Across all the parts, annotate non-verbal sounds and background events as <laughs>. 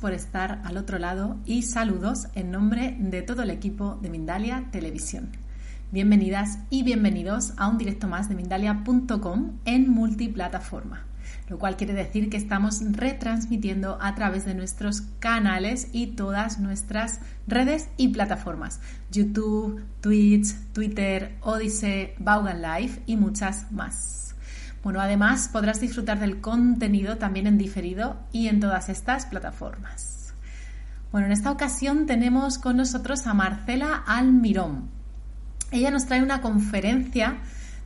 Por estar al otro lado y saludos en nombre de todo el equipo de Mindalia Televisión. Bienvenidas y bienvenidos a un directo más de Mindalia.com en multiplataforma, lo cual quiere decir que estamos retransmitiendo a través de nuestros canales y todas nuestras redes y plataformas, YouTube, Twitch, Twitter, Odyssey, Vaughan Live y muchas más. Bueno, además podrás disfrutar del contenido también en diferido y en todas estas plataformas. Bueno, en esta ocasión tenemos con nosotros a Marcela Almirón. Ella nos trae una conferencia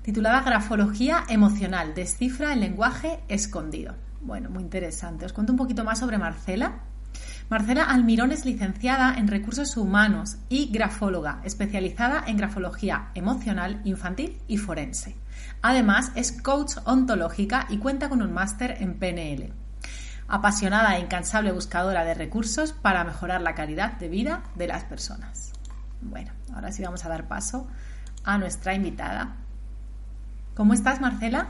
titulada Grafología emocional, descifra el lenguaje escondido. Bueno, muy interesante. Os cuento un poquito más sobre Marcela. Marcela Almirón es licenciada en recursos humanos y grafóloga, especializada en grafología emocional, infantil y forense. Además, es coach ontológica y cuenta con un máster en PNL. Apasionada e incansable buscadora de recursos para mejorar la calidad de vida de las personas. Bueno, ahora sí vamos a dar paso a nuestra invitada. ¿Cómo estás, Marcela?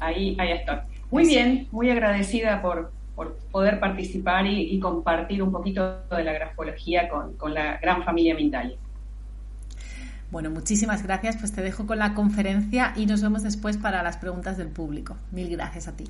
Ahí, ahí está. Muy bien, muy agradecida por, poder participar y, compartir un poquito de la grafología con, con la gran familia Mindalia. Bueno, muchísimas gracias. Pues te dejo con la conferencia y nos vemos después para las preguntas del público. Mil gracias a ti.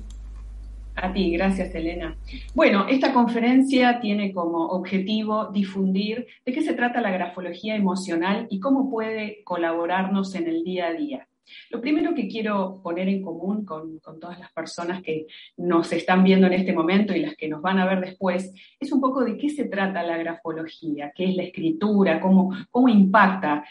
A ti, gracias Elena. Bueno, esta conferencia tiene como objetivo difundir de qué se trata la grafología emocional y cómo puede colaborarnos en el día a día. Lo primero que quiero poner en común con, todas las personas que nos están viendo en este momento y las que nos van a ver después es un poco de qué se trata la grafología, qué es la escritura, cómo, cómo impacta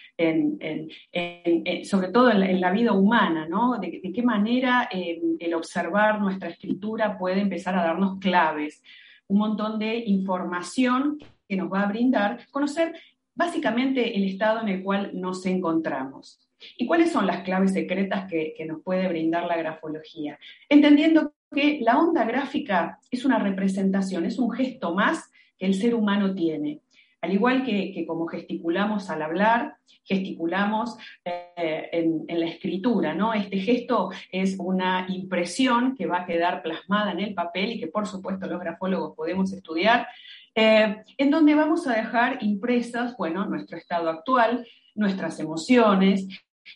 sobre todo en la, vida humana, ¿no? de, qué manera eh, el observar nuestra escritura puede empezar a darnos claves, un montón de información que nos va a brindar conocer básicamente el estado en el cual nos encontramos. ¿Y cuáles son las claves secretas que, nos puede brindar la grafología? Entendiendo que la onda gráfica es una representación, es un gesto más que el ser humano tiene. Al igual que, como gesticulamos al hablar, gesticulamos eh, en, la escritura, ¿no? Este gesto es una impresión que va a quedar plasmada en el papel y que por supuesto los grafólogos podemos estudiar, eh, en donde vamos a dejar impresas, bueno, nuestro estado actual, nuestras emociones,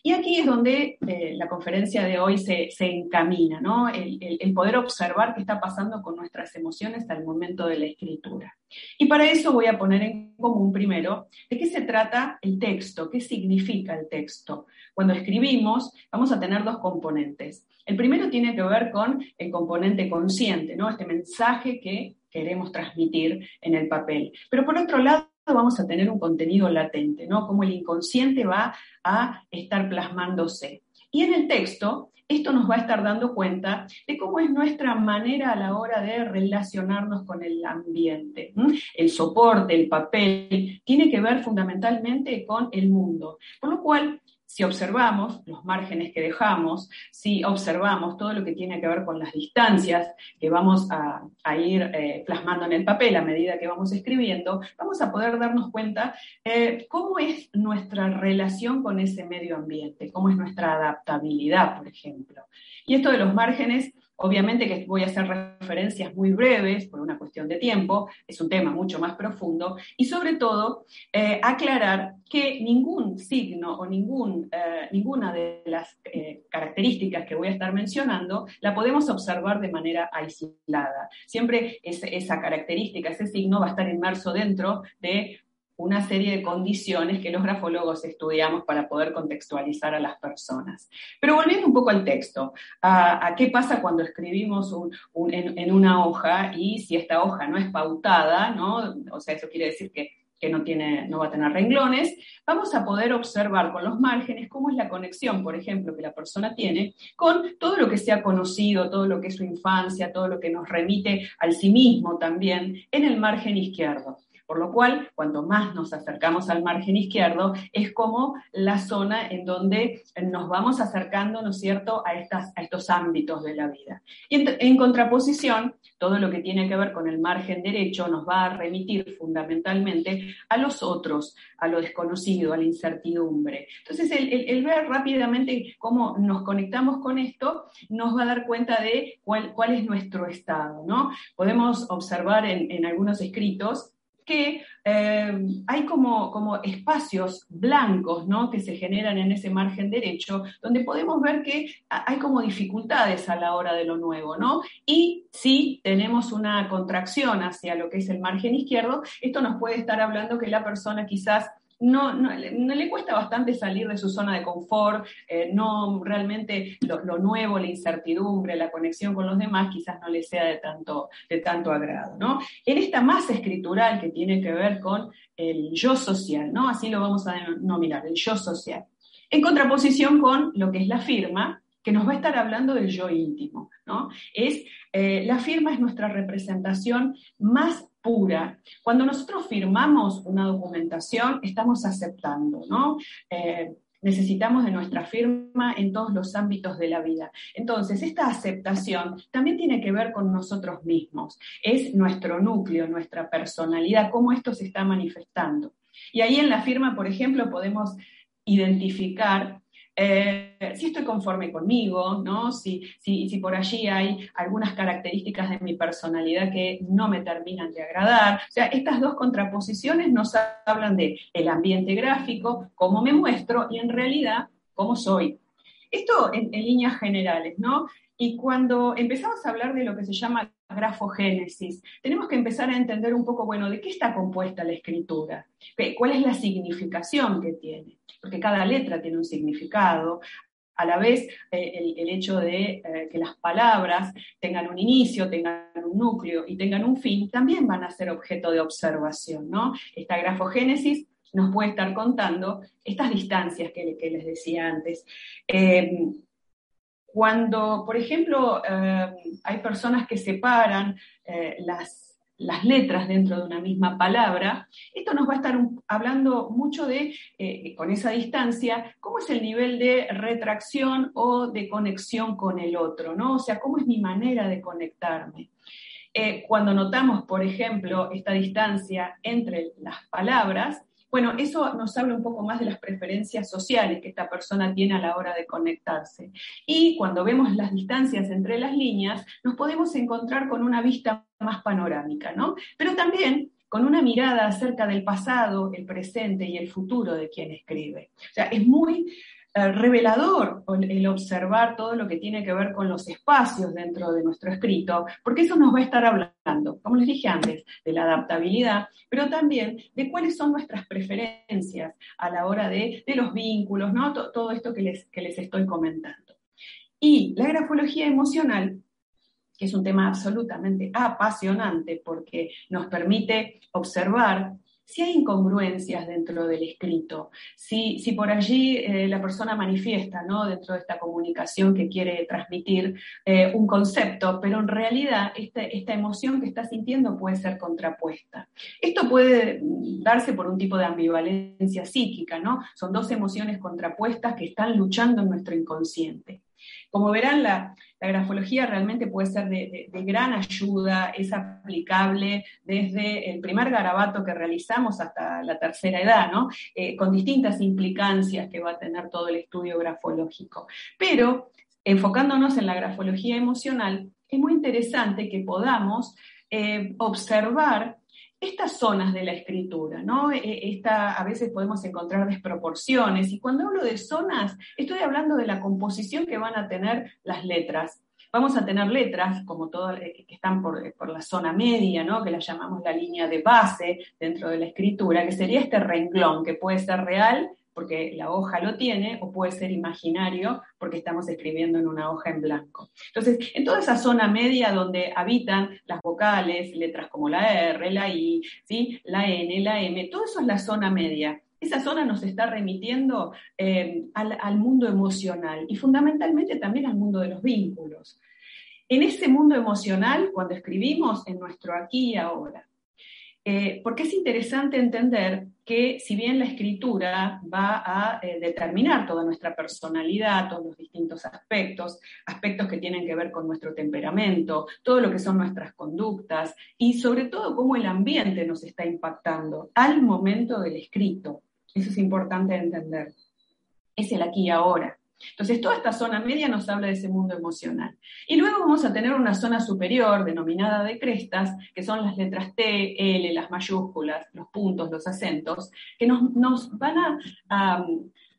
y aquí es donde eh, la conferencia de hoy se, encamina, ¿no? El, poder observar qué está pasando con nuestras emociones al momento de la escritura. Y para eso voy a poner en común primero de qué se trata el texto, qué significa el texto. Cuando escribimos vamos a tener dos componentes. El primero tiene que ver con el componente consciente, ¿no? Este mensaje que queremos transmitir en el papel. Pero por otro lado, vamos a tener un contenido latente, ¿no? Como el inconsciente va a estar plasmándose. Y en el texto, esto nos va a estar dando cuenta de cómo es nuestra manera a la hora de relacionarnos con el ambiente. El soporte, el papel, tiene que ver fundamentalmente con el mundo. Por lo cual, si observamos los márgenes que dejamos, si observamos todo lo que tiene que ver con las distancias que vamos a, ir eh, plasmando en el papel a medida que vamos escribiendo, vamos a poder darnos cuenta eh, cómo es nuestra relación con ese medio ambiente, cómo es nuestra adaptabilidad, por ejemplo. Y esto de los márgenes Obviamente que voy a hacer referencias muy breves por una cuestión de tiempo, es un tema mucho más profundo, y sobre todo eh, aclarar que ningún signo o eh, ninguna de las eh, características que voy a estar mencionando la podemos observar de manera aislada. Siempre esa característica, ese signo va a estar inmerso dentro de una serie de condiciones que los grafólogos estudiamos para poder contextualizar a las personas. Pero volviendo un poco al texto, a, qué pasa cuando escribimos en, una hoja y si esta hoja no es pautada, ¿no? o sea, eso quiere decir que no, tiene, no va a tener renglones, vamos a poder observar con los márgenes cómo es la conexión, por ejemplo, que la persona tiene con todo lo que se ha conocido, todo lo que es su infancia, todo lo que nos remite al sí mismo también en el margen izquierdo. Por lo cual, cuanto más nos acercamos al margen izquierdo, es como la zona en donde nos vamos acercando, ¿no es cierto?, a, estas, a estos ámbitos de la vida. Y en, contraposición, todo lo que tiene que ver con el margen derecho nos va a remitir fundamentalmente a los otros, a lo desconocido, a la incertidumbre. Entonces, el, ver rápidamente cómo nos conectamos con esto nos va a dar cuenta de cuál, cuál es nuestro estado, ¿no? Podemos observar en, en algunos escritos que eh, hay como, como, espacios blancos ¿no? que se generan en ese margen derecho, donde podemos ver que hay como dificultades a la hora de lo nuevo, ¿no? Y si tenemos una contracción hacia lo que es el margen izquierdo, esto nos puede estar hablando que la persona quizás no, no, le cuesta bastante salir de su zona de confort, eh, no realmente lo, nuevo, la incertidumbre, la conexión con los demás quizás no le sea de tanto, de tanto agrado, ¿no? En esta masa escritural que tiene que ver con el yo social, ¿no? Así lo vamos a denominar, el yo social. En contraposición con lo que es la firma, que nos va a estar hablando del yo íntimo, ¿no? Es, eh, la firma es nuestra representación más pura. Cuando nosotros firmamos una documentación, estamos aceptando, ¿no? Eh, necesitamos de nuestra firma en todos los ámbitos de la vida. Entonces, esta aceptación también tiene que ver con nosotros mismos. Es nuestro núcleo, nuestra personalidad, cómo esto se está manifestando. Y ahí en la firma, por ejemplo, podemos identificar eh, si estoy conforme conmigo, ¿no? Si, si, si, por allí hay algunas características de mi personalidad que no me terminan de agradar. O sea, estas dos contraposiciones nos hablan de el ambiente gráfico, cómo me muestro y en realidad cómo soy. Esto en, en líneas generales, ¿no? Y cuando empezamos a hablar de lo que se llama grafogénesis, tenemos que empezar a entender un poco, bueno, de qué está compuesta la escritura, cuál es la significación que tiene, porque cada letra tiene un significado. A la vez, eh, el, hecho de eh, que las palabras tengan un inicio, tengan un núcleo y tengan un fin, también van a ser objeto de observación, ¿no? Esta grafogénesis nos puede estar contando estas distancias que, les decía antes. Eh, cuando, por ejemplo, eh, hay personas que separan eh, las, las, letras dentro de una misma palabra, esto nos va a estar hablando mucho de, con esa distancia, cómo es el nivel de retracción o de conexión con el otro, ¿no? O sea, cómo es mi manera de conectarme. cuando notamos, por ejemplo, esta distancia entre las palabras, bueno, eso nos habla un poco más de las preferencias sociales que esta persona tiene a la hora de conectarse. Y cuando vemos las distancias entre las líneas, nos podemos encontrar con una vista más panorámica, ¿no? Pero también con una mirada acerca del pasado, el presente y el futuro de quien escribe. O sea, es muy revelador el observar todo lo que tiene que ver con los espacios dentro de nuestro escrito, porque eso nos va a estar hablando, como les dije antes, de la adaptabilidad, pero también de cuáles son nuestras preferencias a la hora de, los vínculos, ¿no? todo esto que les, que les estoy comentando. Y la grafología emocional que es un tema absolutamente apasionante porque nos permite observar si hay incongruencias dentro del escrito, si, si por allí eh, la persona manifiesta ¿no? dentro de esta comunicación que quiere transmitir eh, un concepto, pero en realidad este, esta emoción que está sintiendo puede ser contrapuesta. Esto puede darse por un tipo de ambivalencia psíquica, ¿no? Son dos emociones contrapuestas que están luchando en nuestro inconsciente. Como verán, la, grafología realmente puede ser de, gran ayuda, es aplicable desde el primer garabato que realizamos hasta la tercera edad, ¿no? Eh, con distintas implicancias que va a tener todo el estudio grafológico. Pero enfocándonos en la grafología emocional, es muy interesante que podamos eh, observar estas zonas de la escritura, ¿no? E, esta, a veces podemos encontrar desproporciones y cuando hablo de zonas, estoy hablando de la composición que van a tener las letras. Vamos a tener letras, como todas, eh, que están por, por, la zona media, ¿no? que la llamamos la línea de base dentro de la escritura, que sería este renglón, que puede ser real porque la hoja lo tiene, o puede ser imaginario, porque estamos escribiendo en una hoja en blanco. Entonces, en toda esa zona media donde habitan las vocales, letras como la R, la I, ¿sí? la N, la M, todo eso es la zona media. Esa zona nos está remitiendo eh, al, al mundo emocional y fundamentalmente también al mundo de los vínculos. En ese mundo emocional, cuando escribimos en nuestro aquí y ahora, eh, porque es interesante entender que si bien la escritura va a eh, determinar toda nuestra personalidad, todos los distintos aspectos, aspectos que tienen que ver con nuestro temperamento, todo lo que son nuestras conductas y sobre todo cómo el ambiente nos está impactando al momento del escrito. Eso es importante entender. Es el aquí y ahora. Entonces, toda esta zona media nos habla de ese mundo emocional. Y luego vamos a tener una zona superior denominada de crestas, que son las letras T, L, las mayúsculas, los puntos, los acentos, que nos, van a,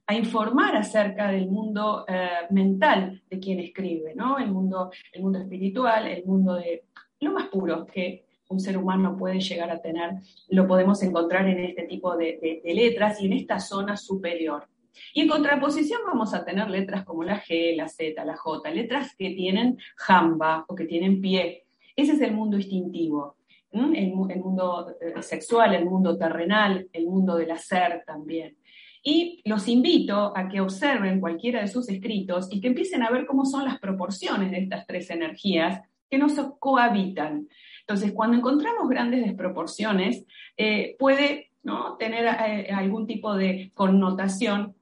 informar acerca del mundo eh, mental de quien escribe, ¿no? El mundo, el mundo espiritual, el mundo de lo más puro que un ser humano puede llegar a tener, lo podemos encontrar en este tipo de letras y en esta zona superior. Y en contraposición vamos a tener letras como la G, la Z, la J, letras que tienen jamba o que tienen pie. Ese es el mundo instintivo, el, mundo eh, sexual, el mundo terrenal, el mundo del hacer también. Y los invito a que observen cualquiera de sus escritos y que empiecen a ver cómo son las proporciones de estas tres energías que nos cohabitan. Entonces, cuando encontramos grandes desproporciones, eh, puede ¿no? tener eh, algún tipo de connotación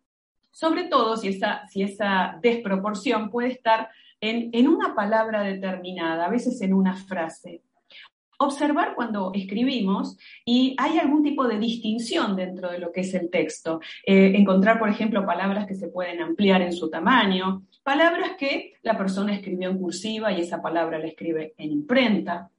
sobre todo si esa, si esa desproporción puede estar en, en una palabra determinada, a veces en una frase. Observar cuando escribimos y hay algún tipo de distinción dentro de lo que es el texto. Eh, encontrar, por ejemplo, palabras que se pueden ampliar en su tamaño, palabras que la persona escribió en cursiva y esa palabra la escribe en imprenta.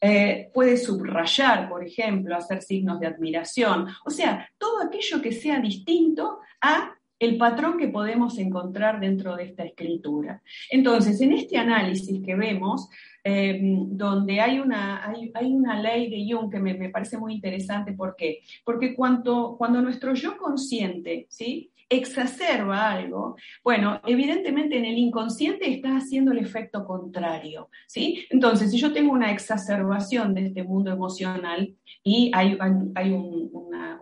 Eh, puede subrayar, por ejemplo, hacer signos de admiración. O sea, todo aquello que sea distinto a el patrón que podemos encontrar dentro de esta escritura. Entonces, en este análisis que vemos, eh, donde hay una, hay, una ley de Jung que me, parece muy interesante, ¿por qué? Porque cuando, cuando nuestro yo consciente, ¿sí? Exacerba algo, bueno, evidentemente en el inconsciente está haciendo el efecto contrario, ¿sí? Entonces, si yo tengo una exacerbación de este mundo emocional y hay, hay un,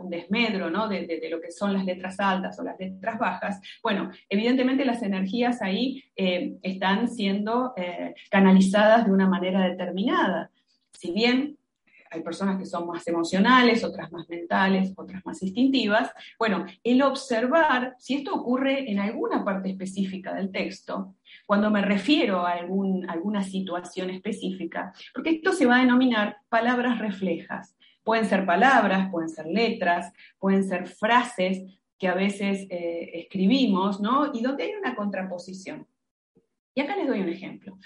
desmedro, ¿no? De, lo que son las letras altas o las letras bajas, bueno, evidentemente las energías ahí eh, están siendo eh, canalizadas de una manera determinada. Si bien hay personas que son más emocionales, otras más mentales, otras más instintivas. Bueno, el observar si esto ocurre en alguna parte específica del texto, cuando me refiero a algún, alguna situación específica, porque esto se va a denominar palabras reflejas. Pueden ser palabras, pueden ser letras, pueden ser frases que a veces eh, escribimos, ¿no? Y donde hay una contraposición. Y acá les doy un ejemplo.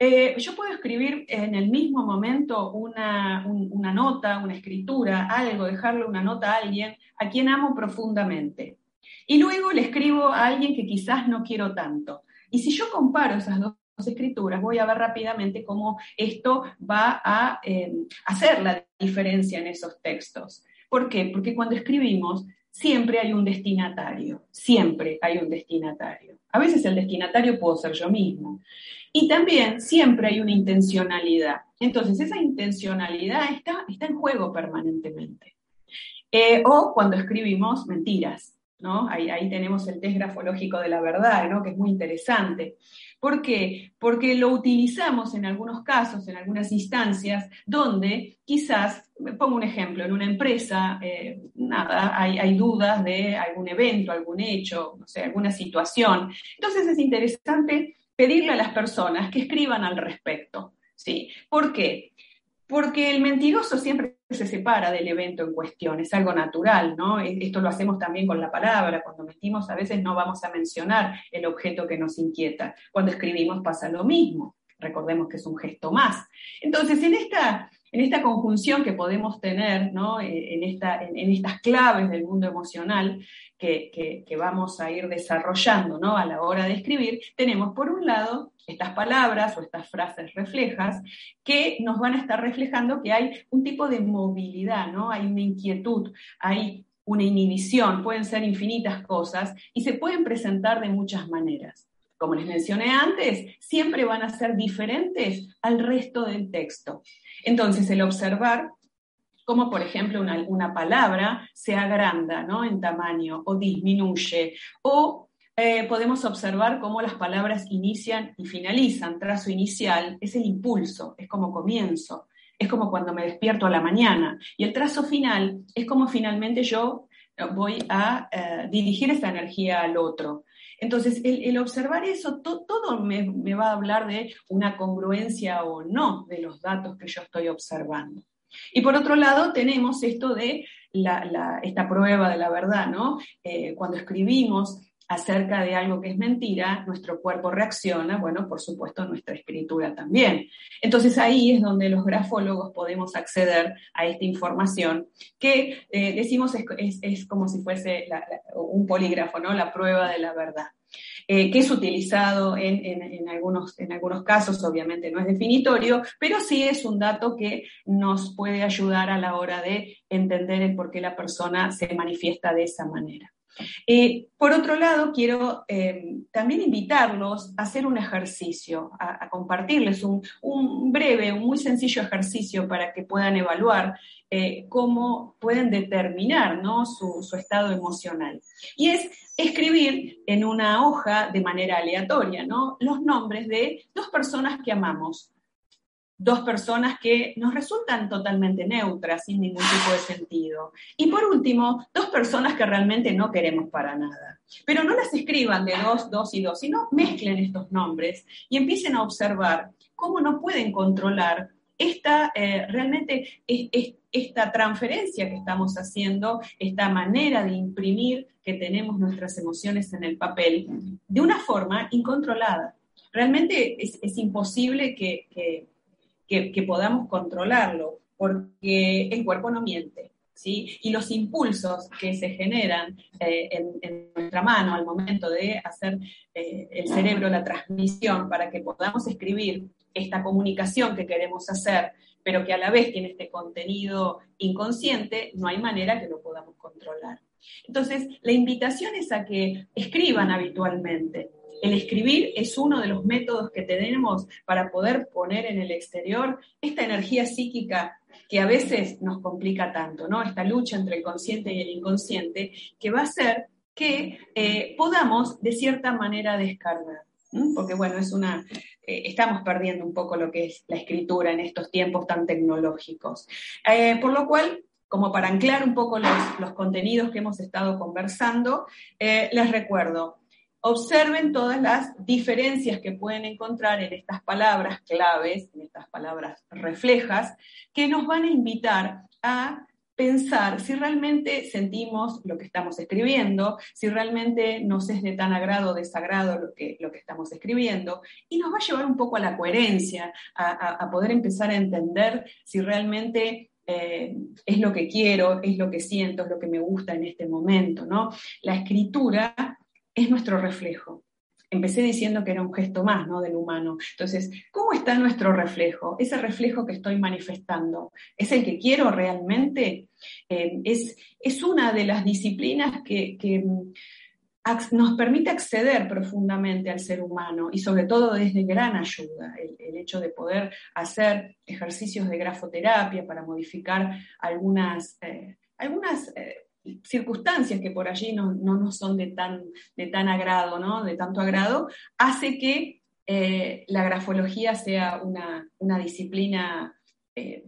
Eh, yo puedo escribir en el mismo momento una, nota, una escritura, algo, dejarle una nota a alguien a quien amo profundamente. Y luego le escribo a alguien que quizás no quiero tanto. Y si yo comparo esas dos escrituras, voy a ver rápidamente cómo esto va a eh, hacer la diferencia en esos textos. ¿Por qué? Porque cuando escribimos siempre hay un destinatario, siempre hay un destinatario. A veces el destinatario puedo ser yo mismo. Y también siempre hay una intencionalidad. Entonces, esa intencionalidad está, está en juego permanentemente. Eh, o cuando escribimos mentiras, ¿no? Ahí, ahí, tenemos el test grafológico de la verdad, ¿no? Que es muy interesante. ¿Por qué? Porque lo utilizamos en algunos casos, en algunas instancias, donde quizás, pongo un ejemplo, en una empresa, eh, nada, hay, hay, dudas de algún evento, algún hecho, no sé, alguna situación. Entonces es interesante pedirle a las personas que escriban al respecto. ¿sí? ¿Por qué? Porque el mentiroso siempre se separa del evento en cuestión, es algo natural, ¿no? Esto lo hacemos también con la palabra, cuando mentimos a veces no vamos a mencionar el objeto que nos inquieta, cuando escribimos pasa lo mismo, recordemos que es un gesto más. Entonces, en esta, En esta conjunción que podemos tener eh, en, estas claves del mundo emocional que, vamos a ir desarrollando a la hora de escribir, tenemos por un lado estas palabras o estas frases reflejas que nos van a estar reflejando que hay un tipo de movilidad, ¿no? hay una inquietud, hay una inhibición, pueden ser infinitas cosas y se pueden presentar de muchas maneras. Como les mencioné antes, siempre van a ser diferentes al resto del texto. Entonces, el observar cómo, por ejemplo, una, palabra se agranda ¿no? en tamaño o disminuye, o eh, podemos observar cómo las palabras inician y finalizan. Trazo inicial es el impulso, es como comienzo, es como cuando me despierto a la mañana. Y el trazo final es como finalmente yo voy a eh, dirigir esta energía al otro. Entonces, el, observar eso, todo me, va a hablar de una congruencia o no de los datos que yo estoy observando. Y por otro lado, tenemos esto de esta prueba de la verdad, ¿no? Eh, cuando escribimos acerca de algo que es mentira, nuestro cuerpo reacciona, bueno, por supuesto nuestra escritura también. Entonces ahí es donde los grafólogos podemos acceder a esta información que eh, decimos es, como si fuese un polígrafo, ¿no? La prueba de la verdad. Eh, que es utilizado en, algunos, en algunos casos, obviamente no es definitorio, pero sí es un dato que nos puede ayudar a la hora de entender el por qué la persona se manifiesta de esa manera. Eh, por otro lado, quiero eh, también invitarlos a hacer un ejercicio, a, compartirles un, breve, un muy sencillo ejercicio para que puedan evaluar eh, cómo pueden determinar su, su estado emocional. Y es escribir en una hoja de manera aleatoria ¿no? los nombres de dos personas que amamos, dos personas que nos resultan totalmente neutras, sin ningún tipo de sentido. Y por último, dos personas que realmente no queremos para nada. Pero no las escriban de dos, dos y dos, sino mezclen estos nombres y empiecen a observar cómo no pueden controlar esta, eh, realmente esta transferencia que estamos haciendo, esta manera de imprimir que tenemos nuestras emociones en el papel, de una forma incontrolada. Realmente es, imposible que que, podamos controlarlo, porque el cuerpo no miente. ¿Sí? Y los impulsos que se generan eh, en, nuestra mano al momento de hacer eh, el cerebro la transmisión para que podamos escribir esta comunicación que queremos hacer, pero que a la vez tiene este contenido inconsciente, no hay manera que lo podamos controlar. Entonces, la invitación es a que escriban habitualmente, el escribir es uno de los métodos que tenemos para poder poner en el exterior esta energía psíquica que a veces nos complica tanto, ¿no? Esta lucha entre el consciente y el inconsciente, que va a hacer que eh, podamos de cierta manera descargar. Porque bueno, es una, eh, estamos perdiendo un poco lo que es la escritura en estos tiempos tan tecnológicos. Eh, por lo cual, como para anclar un poco los, contenidos que hemos estado conversando, les recuerdo, observen todas las diferencias que pueden encontrar en estas palabras claves, en estas palabras reflejas, que nos van a invitar a pensar si realmente sentimos lo que estamos escribiendo, si realmente nos es de tan agrado o desagrado lo que, lo que estamos escribiendo, y nos va a llevar un poco a la coherencia, a, poder empezar a entender si realmente eh, es lo que quiero, es lo que siento, es lo que me gusta en este momento, ¿no? La escritura es nuestro reflejo. Empecé diciendo que era un gesto más ¿no? del humano. Entonces, ¿cómo está nuestro reflejo? Ese reflejo que estoy manifestando, ¿es el que quiero realmente? Eh, es, es, una de las disciplinas que, mm, nos permite acceder profundamente al ser humano y sobre todo es de gran ayuda el, hecho de poder hacer ejercicios de grafoterapia para modificar algunas, eh, algunas eh, circunstancias que por allí no, nos son de tan, de tan agrado, ¿no? de tanto agrado, hace que eh, la grafología sea una, disciplina eh,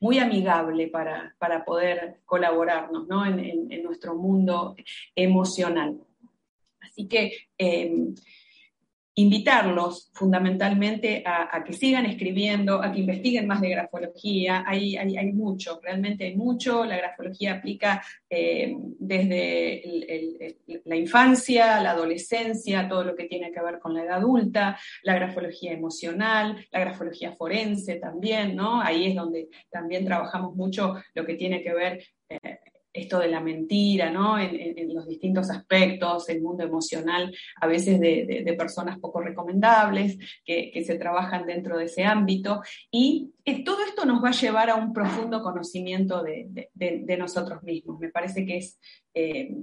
muy amigable para, poder colaborarnos en, nuestro mundo emocional. Así que, em, invitarlos fundamentalmente a, que sigan escribiendo, a que investiguen más de grafología. Hay, hay, mucho, realmente hay mucho. La grafología aplica eh, desde la infancia, la adolescencia, todo lo que tiene que ver con la edad adulta, la grafología emocional, la grafología forense también, ¿no? Ahí es donde también trabajamos mucho lo que tiene que ver esto de la mentira, ¿no? En, los distintos aspectos, el mundo emocional, a veces de, personas poco recomendables, que, se trabajan dentro de ese ámbito. Y eh, todo esto nos va a llevar a un profundo conocimiento de, nosotros mismos. Me parece que es eh,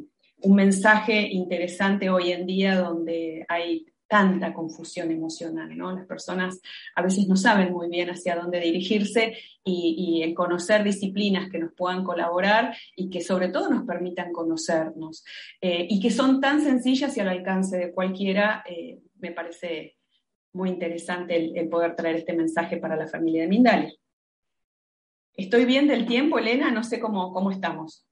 un mensaje interesante hoy en día donde hay tanta confusión emocional, ¿no? Las personas a veces no saben muy bien hacia dónde dirigirse y, el conocer disciplinas que nos puedan colaborar y que sobre todo nos permitan conocernos eh, y que son tan sencillas y al alcance de cualquiera, eh, me parece muy interesante el, poder traer este mensaje para la familia de Mindalia. ¿Estoy bien del tiempo, Elena? No sé cómo, cómo estamos.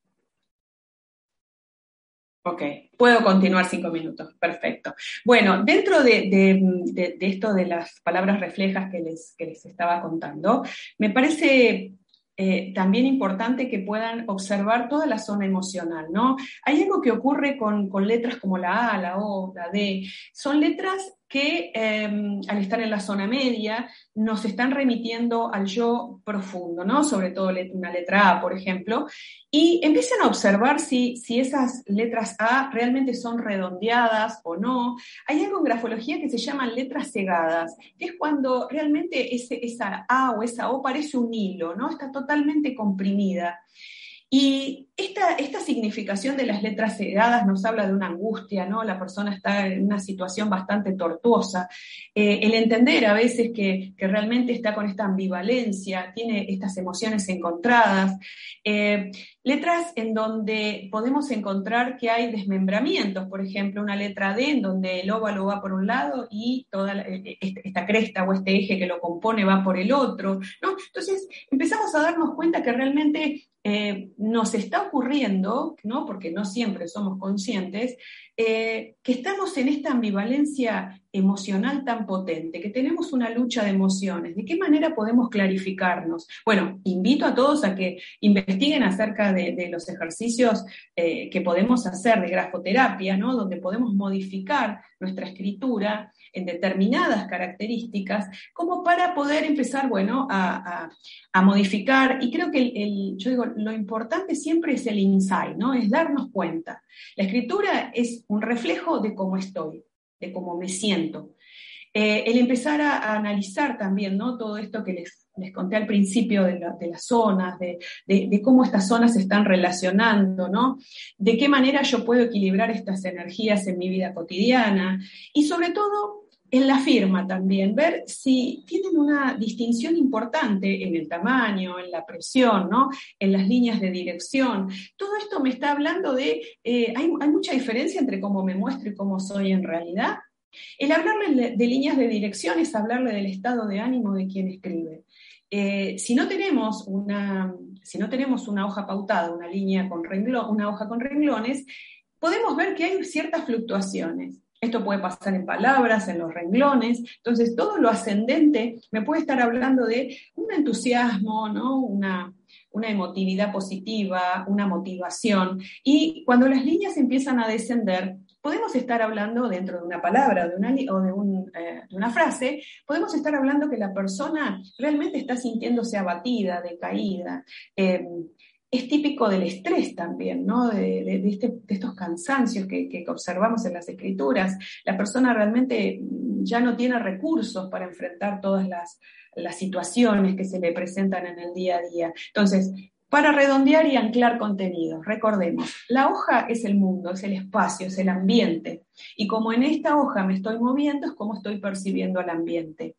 Ok, puedo continuar cinco minutos, perfecto. Bueno, dentro de, esto de las palabras reflejas que les, que les estaba contando, me parece eh, también importante que puedan observar toda la zona emocional, ¿no? Hay algo que ocurre con, con letras como la A, la O, la D, son letras que em, al estar en la zona media nos están remitiendo al yo profundo, ¿no? Sobre todo una letra A, por ejemplo, y empiezan a observar si, si esas letras A realmente son redondeadas o no. Hay algo en grafología que se llaman letras cegadas, que es cuando realmente ese, esa A o esa O parece un hilo, ¿no? Está totalmente comprimida. Y esta, esta, significación de las letras cegadas nos habla de una angustia, ¿no? La persona está en una situación bastante tortuosa. Eh, el entender a veces que, realmente está con esta ambivalencia, tiene estas emociones encontradas. Eh, letras en donde podemos encontrar que hay desmembramientos, por ejemplo, una letra D en donde el óvalo va por un lado y toda eh, esta cresta o este eje que lo compone va por el otro. Entonces empezamos a darnos cuenta que realmente nos está ocurriendo, ¿no? porque no siempre somos conscientes, eh, que estamos en esta ambivalencia emocional tan potente, que tenemos una lucha de emociones. ¿De qué manera podemos clarificarnos? Bueno, invito a todos a que investiguen acerca de, los ejercicios eh, que podemos hacer de grafoterapia, ¿no? donde podemos modificar nuestra escritura en determinadas características, como para poder empezar, bueno, a, modificar. Y creo que el, yo digo, lo importante siempre es el insight, ¿no? Es darnos cuenta. La escritura es un reflejo de cómo estoy, de cómo me siento. Eh, el empezar a, analizar también, ¿no? Todo esto que les, les conté al principio de, las zonas, de, de, cómo estas zonas se están relacionando, ¿no? De qué manera yo puedo equilibrar estas energías en mi vida cotidiana y sobre todo en la firma también, ver si tienen una distinción importante en el tamaño, en la presión, ¿no? en las líneas de dirección. Todo esto me está hablando de, eh, hay, mucha diferencia entre cómo me muestro y cómo soy en realidad. El hablarle de líneas de dirección es hablarle del estado de ánimo de quien escribe. Eh, si, no tenemos una, si no tenemos una hoja pautada, una línea con una hoja con renglones, podemos ver que hay ciertas fluctuaciones. Esto puede pasar en palabras, en los renglones. Entonces, todo lo ascendente me puede estar hablando de un entusiasmo, ¿no? una, emotividad positiva, una motivación. Y cuando las líneas empiezan a descender, podemos estar hablando dentro de una palabra de una, o de, eh, de, una frase, podemos estar hablando que la persona realmente está sintiéndose abatida, decaída. Eh, es típico del estrés también, ¿no? De, este, estos cansancios que, observamos en las escrituras. La persona realmente ya no tiene recursos para enfrentar todas las, las situaciones que se le presentan en el día a día. Entonces, para redondear y anclar contenido, recordemos, la hoja es el mundo, es el espacio, es el ambiente. Y como en esta hoja me estoy moviendo, es como estoy percibiendo al ambiente.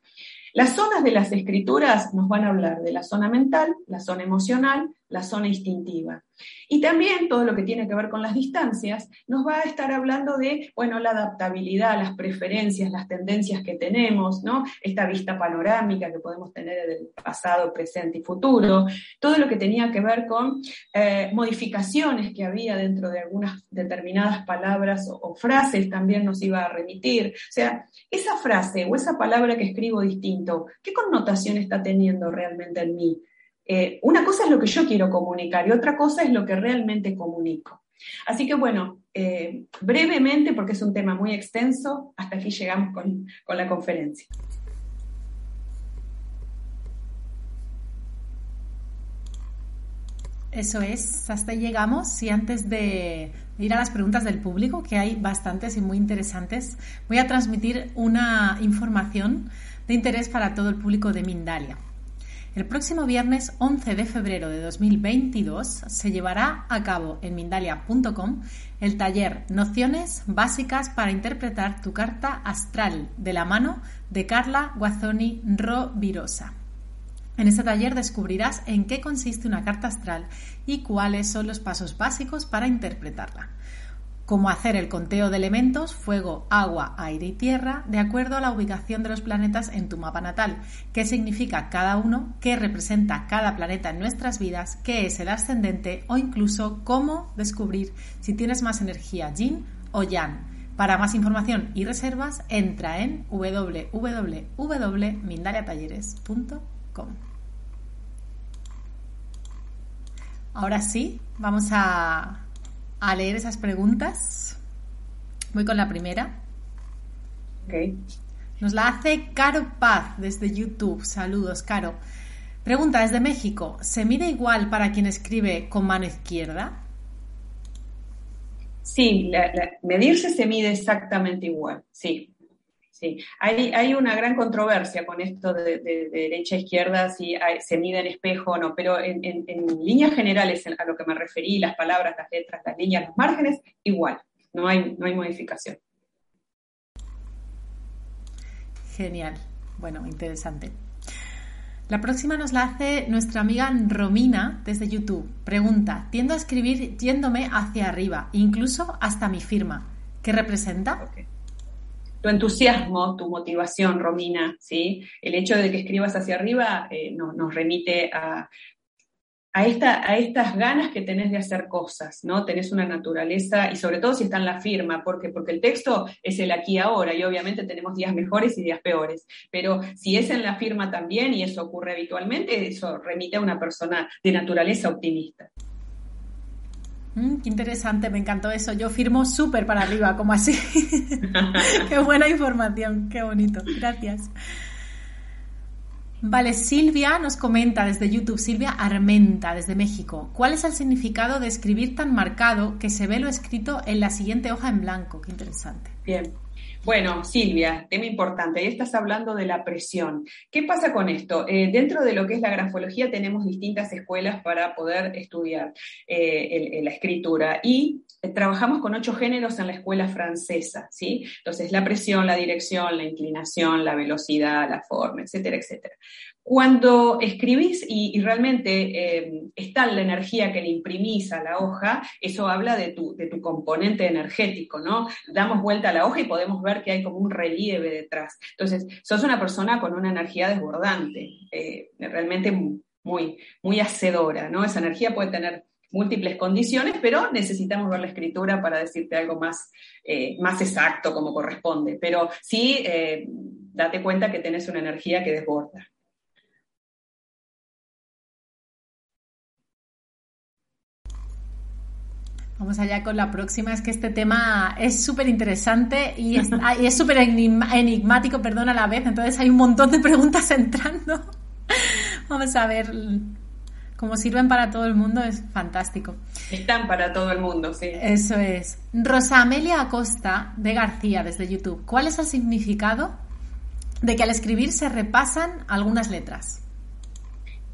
Las zonas de las escrituras nos van a hablar de la zona mental, la zona emocional, la zona instintiva. Y también todo lo que tiene que ver con las distancias nos va a estar hablando de, bueno, la adaptabilidad, las preferencias, las tendencias que tenemos, ¿no? Esta vista panorámica que podemos tener del pasado, presente y futuro, todo lo que tenía que ver con eh, modificaciones que había dentro de algunas determinadas palabras o, o frases también nos iba a remitir. O sea, esa frase o esa palabra que escribo distinto, ¿qué connotación está teniendo realmente en mí? Eh, una cosa es lo que yo quiero comunicar y otra cosa es lo que realmente comunico. Así que bueno, eh, brevemente, porque es un tema muy extenso, hasta aquí llegamos con, con la conferencia. Eso es, hasta ahí llegamos. Y antes de ir a las preguntas del público, que hay bastantes y muy interesantes, voy a transmitir una información de interés para todo el público de Mindalia. El próximo viernes 11 de febrero de 2022 se llevará a cabo en Mindalia.com el taller Nociones básicas para interpretar tu carta astral de la mano de Carla Guazzoni Rovirosa. En este taller descubrirás en qué consiste una carta astral y cuáles son los pasos básicos para interpretarla cómo hacer el conteo de elementos, fuego, agua, aire y tierra, de acuerdo a la ubicación de los planetas en tu mapa natal, qué significa cada uno, qué representa cada planeta en nuestras vidas, qué es el ascendente o incluso cómo descubrir si tienes más energía yin o yang. Para más información y reservas, entra en www.mindaliatalleres.com. Ahora sí, vamos a a leer esas preguntas. Voy con la primera. Nos la hace Caro Paz desde YouTube. Saludos, Caro. Pregunta desde México. ¿Se mide igual para quien escribe con mano izquierda? Sí, medirse se mide exactamente igual, sí. Sí, hay, hay, una gran controversia con esto de, derecha a izquierda, si se mide en espejo o no, pero en, líneas generales a lo que me referí, las palabras, las letras, las líneas, los márgenes, igual, no hay, no hay modificación. Genial, bueno, interesante. La próxima nos la hace nuestra amiga Romina desde YouTube. Pregunta, tiendo a escribir yéndome hacia arriba, incluso hasta mi firma. ¿Qué representa? Tu entusiasmo, tu motivación, Romina, ¿sí? El hecho de que escribas hacia arriba eh, nos remite a, a, esta, a estas ganas que tenés de hacer cosas, ¿no? Tenés una naturaleza, y sobre todo si está en la firma, porque, porque el texto es el aquí ahora, y obviamente tenemos días mejores y días peores, pero si es en la firma también, y eso ocurre habitualmente, eso remite a una persona de naturaleza optimista. Mm, qué interesante, me encantó eso. Yo firmo súper para arriba, como así. <laughs> qué buena información, qué bonito. Gracias. Vale, Silvia nos comenta desde YouTube, Silvia Armenta, desde México. ¿Cuál es el significado de escribir tan marcado que se ve lo escrito en la siguiente hoja en blanco? Qué interesante. Bien. Bueno, Silvia, tema importante, ahí estás hablando de la presión. ¿Qué pasa con esto? Eh, dentro de lo que es la grafología tenemos distintas escuelas para poder estudiar eh, la escritura y trabajamos con ocho géneros en la escuela francesa, ¿sí? Entonces, la presión, la dirección, la inclinación, la velocidad, la forma, etcétera, etcétera. Cuando escribís y, realmente eh, está la energía que le imprimís a la hoja, eso habla de tu, de tu componente energético, ¿no? Damos vuelta a la hoja y podemos ver que hay como un relieve detrás. Entonces, sos una persona con una energía desbordante, eh, realmente muy, muy hacedora, ¿no? Esa energía puede tener múltiples condiciones, pero necesitamos ver la escritura para decirte algo más, eh, más exacto como corresponde. Pero sí, date cuenta que tenés una energía que desborda. Vamos allá con la próxima. Es que este tema es súper interesante y es <laughs> súper enigmático, perdón, a la vez. Entonces hay un montón de preguntas <laughs> entrando. Vamos a ver cómo sirven para todo el mundo. Es fantástico. Están para todo el mundo, sí. Eso es. Rosa Amelia Acosta de García desde YouTube. ¿Cuál es el significado de que al escribir se repasan algunas letras?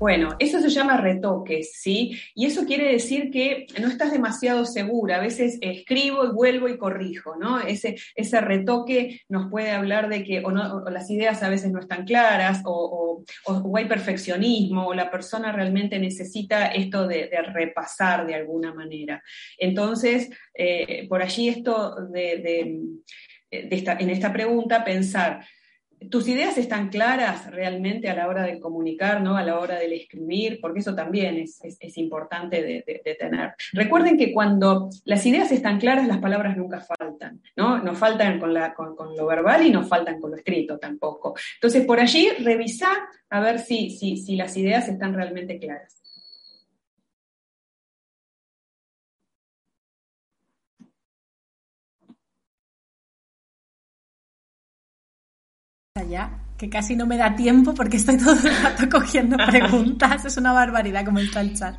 Bueno, eso se llama retoques, ¿sí? Y eso quiere decir que no estás demasiado segura. A veces escribo y vuelvo y corrijo, ¿no? Ese, ese retoque nos puede hablar de que o no, las ideas a veces no están claras, o, hay perfeccionismo, o la persona realmente necesita esto de, repasar de alguna manera. Entonces, eh, por allí esto de, en esta pregunta, pensar tus ideas están claras realmente a la hora de comunicar, ¿no? A la hora del escribir, porque eso también es, importante de, tener. Recuerden que cuando las ideas están claras, las palabras nunca faltan, ¿no? Faltan con, lo verbal y no faltan con lo escrito tampoco. Entonces, por allí, revisar a ver si, si las ideas están realmente claras. Ya, que casi no me da tiempo porque estoy todo el rato <laughs> cogiendo preguntas. Es una barbaridad como está el chat.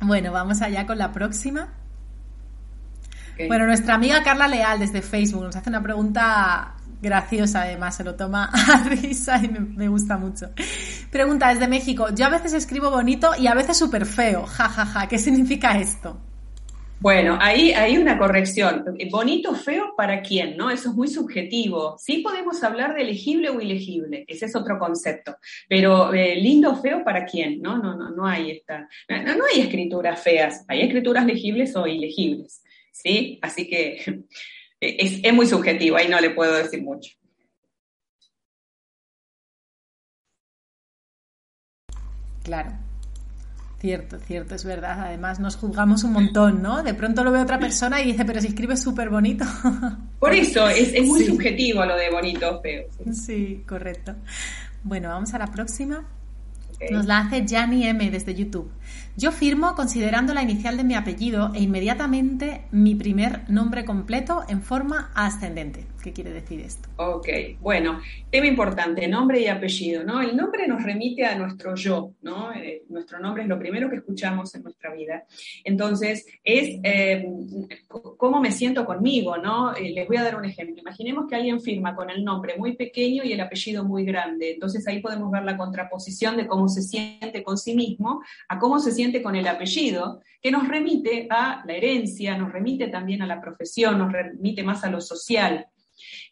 Bueno, vamos allá con la próxima. Bueno, nuestra amiga Carla Leal desde Facebook nos hace una pregunta graciosa, además, se lo toma <laughs> a risa y me, me gusta mucho. Pregunta desde México. Yo a veces escribo bonito y a veces súper feo. Ja, ja, ja. ¿Qué significa esto? Bueno, ahí hay una corrección. Bonito, feo, ¿para quién? ¿No? Eso es muy subjetivo. Sí podemos hablar de elegible o ilegible, ese es otro concepto. Pero eh, lindo, feo, ¿para quién? No, no, no, no hay esta. No, hay escrituras feas, hay escrituras legibles o ilegibles. ¿Sí? Así que <laughs> es, es muy subjetivo, ahí no le puedo decir mucho. Claro. Cierto, cierto, es verdad. Además, nos juzgamos un montón, ¿no? De pronto lo ve otra persona y dice, pero si escribe súper bonito. <laughs> Por eso, es, muy subjetivo lo de bonito feo. Sí. correcto. Bueno, vamos a la próxima. Nos la hace Jani M desde YouTube. Yo firmo considerando la inicial de mi apellido e inmediatamente mi primer nombre completo en forma ascendente. ¿Qué quiere decir esto? Ok, bueno, tema importante, nombre y apellido, ¿no? El nombre nos remite a nuestro yo, ¿no? Eh, nuestro nombre es lo primero que escuchamos en nuestra vida. Entonces, es eh, cómo me siento conmigo, ¿no? Eh, les voy a dar un ejemplo. Imaginemos que alguien firma con el nombre muy pequeño y el apellido muy grande. Entonces, ahí podemos ver la contraposición de cómo se siente con sí mismo a cómo se siente con el apellido, que nos remite a la herencia, nos remite también a la profesión, nos remite más a lo social.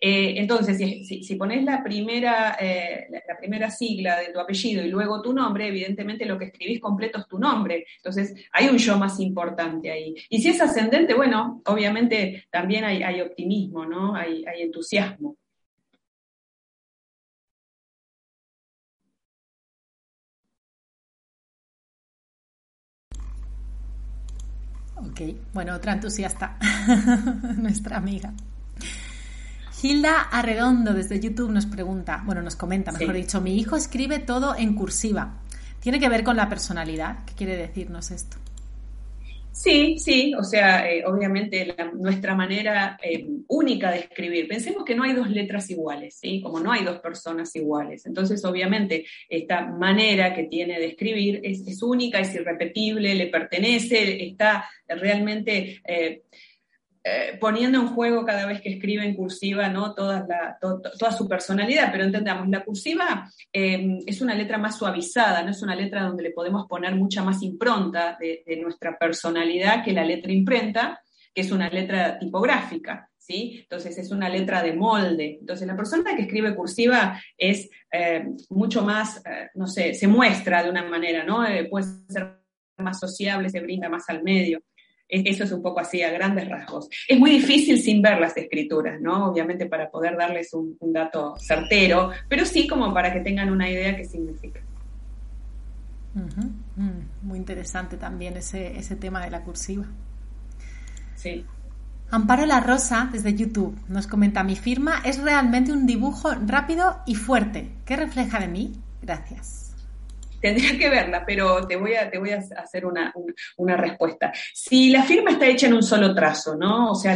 Eh, entonces, si, pones la primera, eh, la, primera sigla de tu apellido y luego tu nombre, evidentemente lo que escribís completo es tu nombre. Entonces, hay un yo más importante ahí. Y si es ascendente, bueno, obviamente también hay, optimismo, ¿no? Hay, hay entusiasmo. Ok, bueno, otra entusiasta, <laughs> nuestra amiga. Hilda Arredondo desde YouTube nos pregunta, bueno, nos comenta, mejor dicho, mi hijo escribe todo en cursiva. ¿Tiene que ver con la personalidad? ¿Qué quiere decirnos esto? Sí, sí, o sea, eh, obviamente nuestra manera eh, única de escribir. Pensemos que no hay dos letras iguales, ¿sí? Como no hay dos personas iguales. Entonces, obviamente, esta manera que tiene de escribir es, única, es irrepetible, le pertenece, está realmente... Eh, eh, poniendo en juego cada vez que escribe en cursiva ¿no? toda, toda su personalidad, pero entendamos, la cursiva em, es una letra más suavizada, no es una letra donde le podemos poner mucha más impronta de, nuestra personalidad que la letra imprenta, que es una letra tipográfica. ¿Sí? Entonces es una letra de molde. Entonces la persona que escribe cursiva es eh, mucho más, eh, no sé, se muestra de una manera, ¿no? puede ser más sociable, se brinda más al medio. Eso es un poco así, a grandes rasgos. Es muy difícil sin ver las escrituras, ¿no? Obviamente para poder darles un, dato certero, pero sí como para que tengan una idea qué significa. Mm, muy interesante también ese, ese tema de la cursiva. Sí. Amparo La Rosa, desde YouTube, nos comenta, mi firma es realmente un dibujo rápido y fuerte. ¿Qué refleja de mí? Gracias. Tendría que verla, pero te voy a, te voy a hacer una, una, respuesta. Si la firma está hecha en un solo trazo, ¿no? O sea,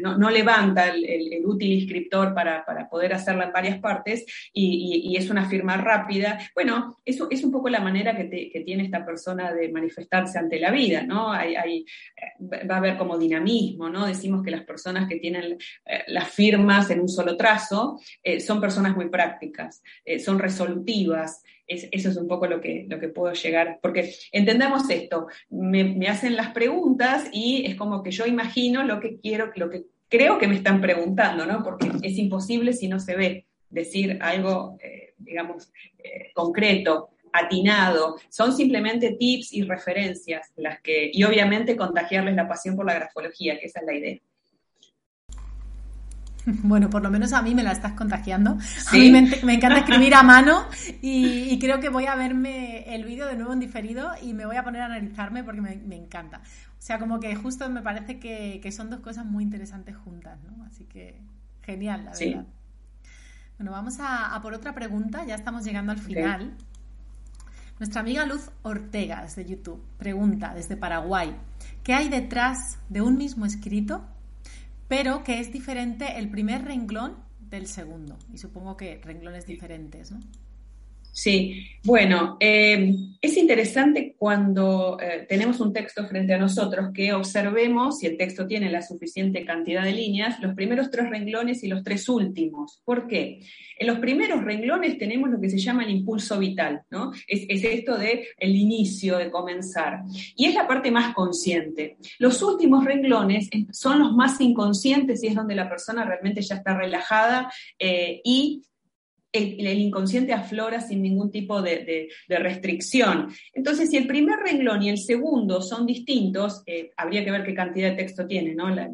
no, levanta el, útil inscriptor para, para, poder hacerla en varias partes y, y, es una firma rápida, bueno, eso es un poco la manera que, tiene esta persona de manifestarse ante la vida, ¿no? Hay, va a haber como dinamismo, ¿no? Decimos que las personas que tienen eh, las firmas en un solo trazo eh, son personas muy prácticas, eh, son resolutivas, eso es un poco lo que, lo que puedo llegar, porque entendamos esto, me, hacen las preguntas y es como que yo imagino lo que quiero, lo que creo que me están preguntando, ¿no? Porque es imposible si no se ve decir algo, eh, digamos, eh, concreto, atinado. Son simplemente tips y referencias las que, y obviamente contagiarles la pasión por la grafología, que esa es la idea. <laughs> Bueno, por lo menos a mí me la estás contagiando. A mí me, encanta escribir a mano y, creo que voy a verme el vídeo de nuevo en diferido y me voy a poner a analizarme porque me, encanta. O sea, como que justo me parece que, son dos cosas muy interesantes juntas, ¿no? Así que genial, la verdad. Bueno, vamos a, por otra pregunta, ya estamos llegando al final. Nuestra amiga Luz Ortega desde YouTube pregunta desde Paraguay, ¿qué hay detrás de un mismo escrito pero que es diferente el primer renglón del segundo. Y supongo que renglones diferentes, ¿no? Sí, bueno, eh, es interesante cuando eh, tenemos un texto frente a nosotros que observemos, si el texto tiene la suficiente cantidad de líneas, los primeros tres renglones y los tres últimos. ¿Por qué? En los primeros renglones tenemos lo que se llama el impulso vital, ¿no? Es, esto de el inicio, de comenzar. Y es la parte más consciente. Los últimos renglones son los más inconscientes y es donde la persona realmente ya está relajada eh, y el, inconsciente aflora sin ningún tipo de, restricción. Entonces, si el primer renglón y el segundo son distintos, eh, habría que ver qué cantidad de texto tiene ¿no? la,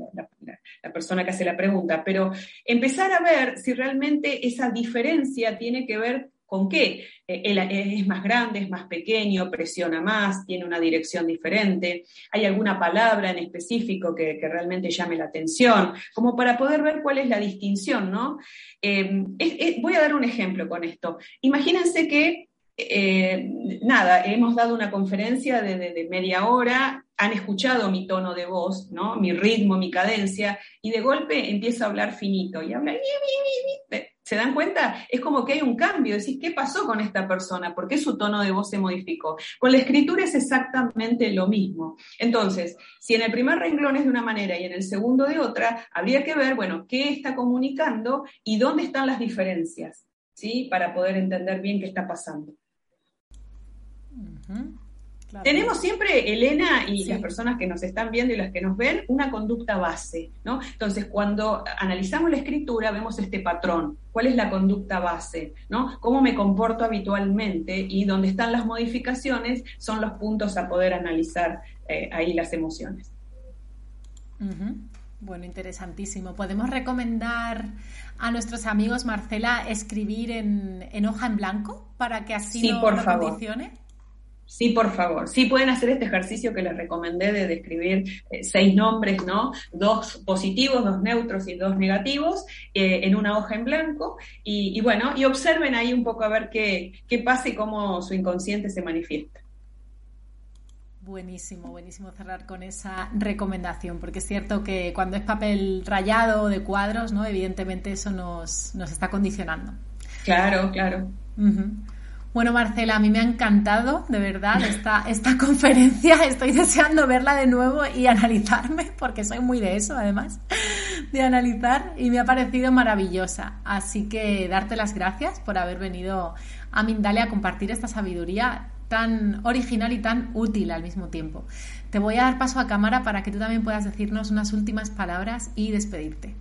persona que hace la pregunta, pero empezar a ver si realmente esa diferencia tiene que ver ¿Con qué? Eh, es más grande, es más pequeño, presiona más, tiene una dirección diferente, hay alguna palabra en específico que, realmente llame la atención, como para poder ver cuál es la distinción, ¿no? Eh, voy a dar un ejemplo con esto. Imagínense que eh, nada, hemos dado una conferencia de, media hora, han escuchado mi tono de voz, ¿no? mi ritmo, mi cadencia, y de golpe empiezo a hablar finito y habla. ¿Se dan cuenta? Es como que hay un cambio, decís, ¿qué pasó con esta persona? ¿Por qué su tono de voz se modificó? Con la escritura es exactamente lo mismo. Entonces, si en el primer renglón es de una manera y en el segundo de otra, habría que ver, bueno, qué está comunicando y dónde están las diferencias, ¿sí? Para poder entender bien qué está pasando. Tenemos siempre, Elena y las personas que nos están viendo y las que nos ven, una conducta base, ¿no? Entonces, cuando analizamos la escritura, vemos este patrón. ¿Cuál es la conducta base? ¿no? ¿Cómo me comporto habitualmente? Y donde están las modificaciones son los puntos a poder analizar eh, ahí las emociones. Bueno, interesantísimo. ¿Podemos recomendar a nuestros amigos, Marcela, escribir en, hoja en blanco para que así no, por condicione? Sí, por favor. Sí pueden hacer este ejercicio que les recomendé de describir eh, seis nombres, ¿no? Dos positivos, dos neutros y dos negativos eh, en una hoja en blanco. Y, bueno, y observen ahí un poco a ver qué, qué pasa y cómo su inconsciente se manifiesta. Buenísimo, buenísimo cerrar con esa recomendación, porque es cierto que cuando es papel rayado de cuadros, ¿no? Evidentemente eso nos, nos está condicionando. Claro, claro. Bueno, Marcela, a mí me ha encantado, de verdad, esta, esta <laughs> conferencia. Estoy deseando verla de nuevo y analizarme, porque soy muy de eso, además, de analizar, y me ha parecido maravillosa. Así que darte las gracias por haber venido a Mindalia a compartir esta sabiduría tan original y tan útil al mismo tiempo. Te voy a dar paso a cámara para que tú también puedas decirnos unas últimas palabras y despedirte.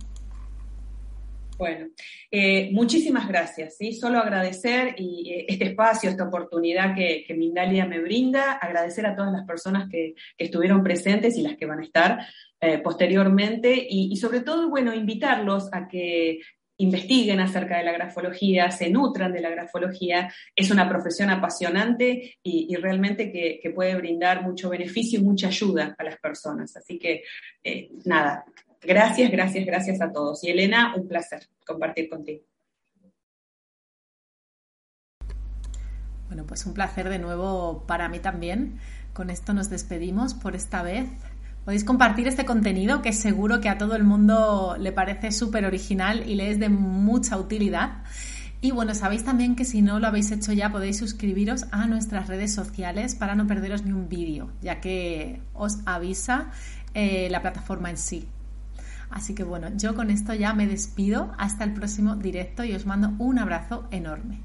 Bueno, eh, muchísimas gracias. ¿sí? Solo agradecer y, eh, este espacio, esta oportunidad que, Mindalia me brinda, agradecer a todas las personas que, estuvieron presentes y las que van a estar eh, posteriormente y, sobre todo, bueno, invitarlos a que investiguen acerca de la grafología, se nutran de la grafología. Es una profesión apasionante y, realmente que, puede brindar mucho beneficio y mucha ayuda a las personas. Así que, nada, Gracias, gracias, gracias a todos. Y Elena, un placer compartir contigo. Bueno, pues un placer de nuevo para mí también. Con esto nos despedimos por esta vez. Podéis compartir este contenido que seguro que a todo el mundo le parece súper original y le es de mucha utilidad. Y bueno, sabéis también que si no lo habéis hecho ya podéis suscribiros a nuestras redes sociales para no perderos ni un vídeo, ya que os avisa eh, la plataforma en sí. Así que bueno, yo con esto ya me despido. Hasta el próximo directo y os mando un abrazo enorme.